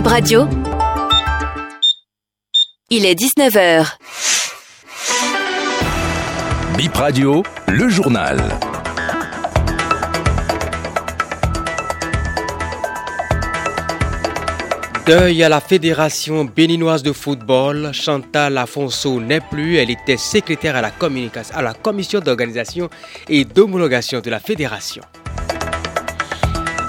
Bip Radio. Il est 19h. Bip Radio, le journal. Deuil à la Fédération béninoise de football. Chantal Afonso n'est plus. Elle était secrétaire à la, communication, à la commission d'organisation et d'homologation de la fédération.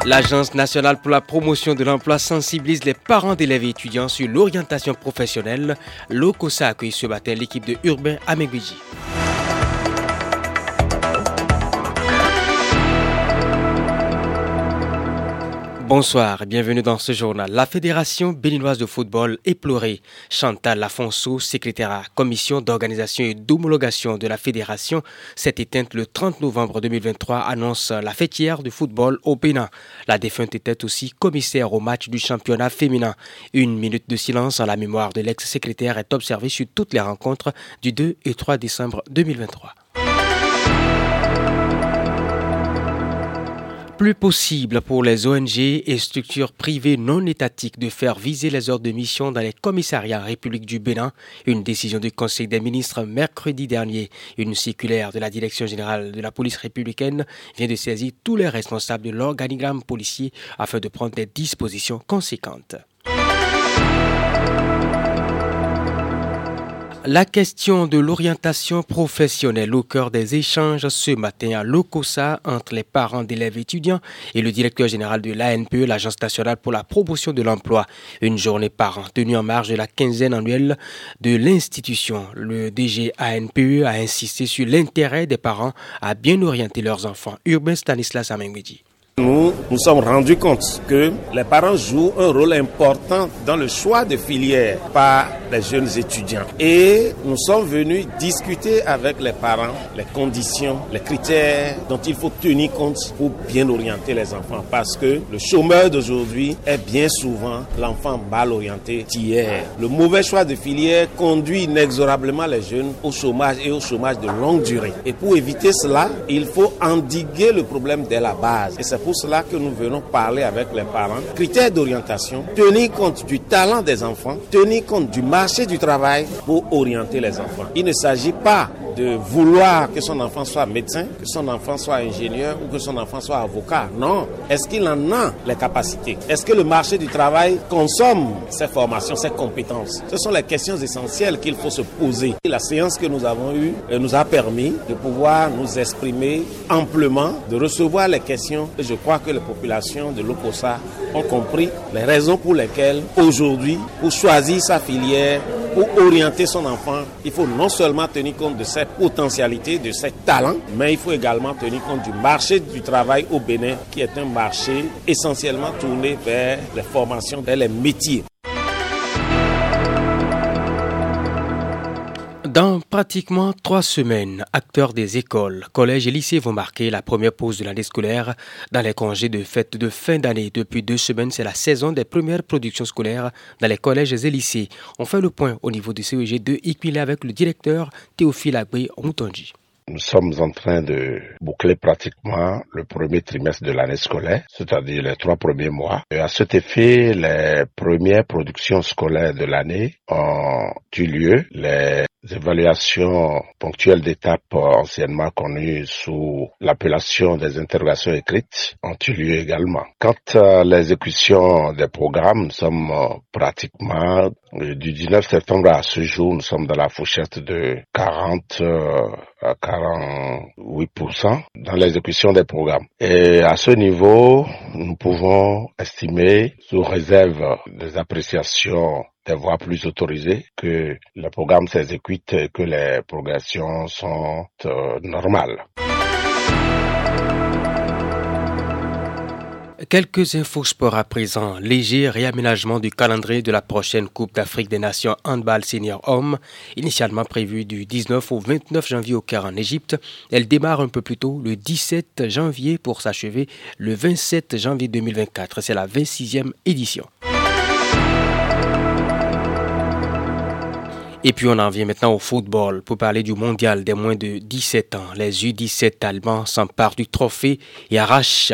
L'Agence nationale pour la promotion de l'emploi sensibilise les parents d'élèves et étudiants sur l'orientation professionnelle. L'OCOSA accueille ce matin l'équipe de Urbain Amegwiji. Bonsoir bienvenue dans ce journal. La Fédération béninoise de football éplorée. Chantal Lafonso, secrétaire à la commission d'organisation et d'homologation de la fédération, s'est éteinte le 30 novembre 2023, annonce la fêtière du football au Bénin. La défunte était aussi commissaire au match du championnat féminin. Une minute de silence en la mémoire de l'ex-secrétaire est observée sur toutes les rencontres du 2 et 3 décembre 2023. Plus possible pour les ONG et structures privées non étatiques de faire viser les heures de mission dans les commissariats République du Bénin. Une décision du Conseil des ministres mercredi dernier. Une circulaire de la Direction générale de la police républicaine vient de saisir tous les responsables de l'organigramme policier afin de prendre des dispositions conséquentes. La question de l'orientation professionnelle au cœur des échanges ce matin à l'OCOSA entre les parents d'élèves étudiants et le directeur général de l'ANPE, l'Agence nationale pour la promotion de l'emploi. Une journée par an tenue en marge de la quinzaine annuelle de l'institution. Le DG ANPE a insisté sur l'intérêt des parents à bien orienter leurs enfants. Urbain Stanislas Amengwedi. Nous nous sommes rendus compte que les parents jouent un rôle important dans le choix de filières par les jeunes étudiants. Et nous sommes venus discuter avec les parents les conditions, les critères dont il faut tenir compte pour bien orienter les enfants. Parce que le chômeur d'aujourd'hui est bien souvent l'enfant mal orienté d'hier. Le mauvais choix de filière conduit inexorablement les jeunes au chômage et au chômage de longue durée. Et pour éviter cela, il faut endiguer le problème dès la base. Et c'est pour cela que nous venons parler avec les parents. Critères d'orientation, tenir compte du talent des enfants, tenir compte du marché du travail pour orienter les enfants. Il ne s'agit pas de vouloir que son enfant soit médecin, que son enfant soit ingénieur ou que son enfant soit avocat. Non. Est-ce qu'il en a les capacités? Est-ce que le marché du travail consomme ses formations, ses compétences? Ce sont les questions essentielles qu'il faut se poser. La séance que nous avons eue euh, nous a permis de pouvoir nous exprimer amplement, de recevoir les questions. Et je crois que les populations de l'OCOSA ont compris les raisons pour lesquelles aujourd'hui, pour choisir sa filière, pour orienter son enfant, il faut non seulement tenir compte de ses potentialités, de ses talents, mais il faut également tenir compte du marché du travail au Bénin, qui est un marché essentiellement tourné vers les formations, vers les métiers. Dans pratiquement trois semaines, acteurs des écoles, collèges et lycées vont marquer la première pause de l'année scolaire dans les congés de fête de fin d'année. Depuis deux semaines, c'est la saison des premières productions scolaires dans les collèges et lycées. On fait le point au niveau du CEG de Iquilé avec le directeur Théophile Agbé Moutonji. Nous sommes en train de boucler pratiquement le premier trimestre de l'année scolaire, c'est-à-dire les trois premiers mois. Et à cet effet, les premières productions scolaires de l'année ont eu lieu. Les évaluations ponctuelles d'étapes anciennement connues sous l'appellation des interrogations écrites ont eu lieu également. Quant à l'exécution des programmes, nous sommes pratiquement du 19 septembre à ce jour, nous sommes dans la fourchette de 40 à 48% dans l'exécution des programmes. Et à ce niveau, nous pouvons estimer, sous réserve des appréciations des voies plus autorisées, que le programme s'exécute et que les progressions sont euh, normales. Quelques infos sport à présent. Léger réaménagement du calendrier de la prochaine Coupe d'Afrique des Nations handball senior homme, initialement prévue du 19 au 29 janvier au Caire en Égypte. Elle démarre un peu plus tôt le 17 janvier pour s'achever le 27 janvier 2024. C'est la 26e édition. Et puis on en vient maintenant au football pour parler du mondial des moins de 17 ans. Les U17 allemands s'emparent du trophée et arrachent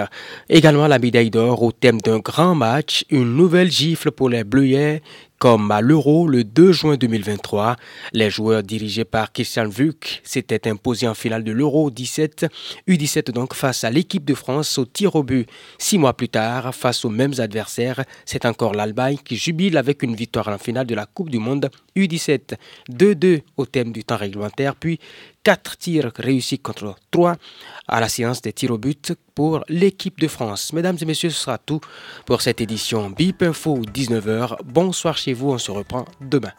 également la médaille d'or au thème d'un grand match, une nouvelle gifle pour les Bleuets comme à l'Euro le 2 juin 2023, les joueurs dirigés par Christian Vuc s'étaient imposés en finale de l'Euro 17, U17 donc face à l'équipe de France au tir au but. Six mois plus tard, face aux mêmes adversaires, c'est encore l'Allemagne qui jubile avec une victoire en finale de la Coupe du Monde U17. 2-2 au thème du temps réglementaire, puis 4 tirs réussis contre 3 à la séance des tirs au but pour l'équipe de France. Mesdames et messieurs, ce sera tout pour cette édition BIP Info 19h. Bonsoir chez vous, on se reprend demain.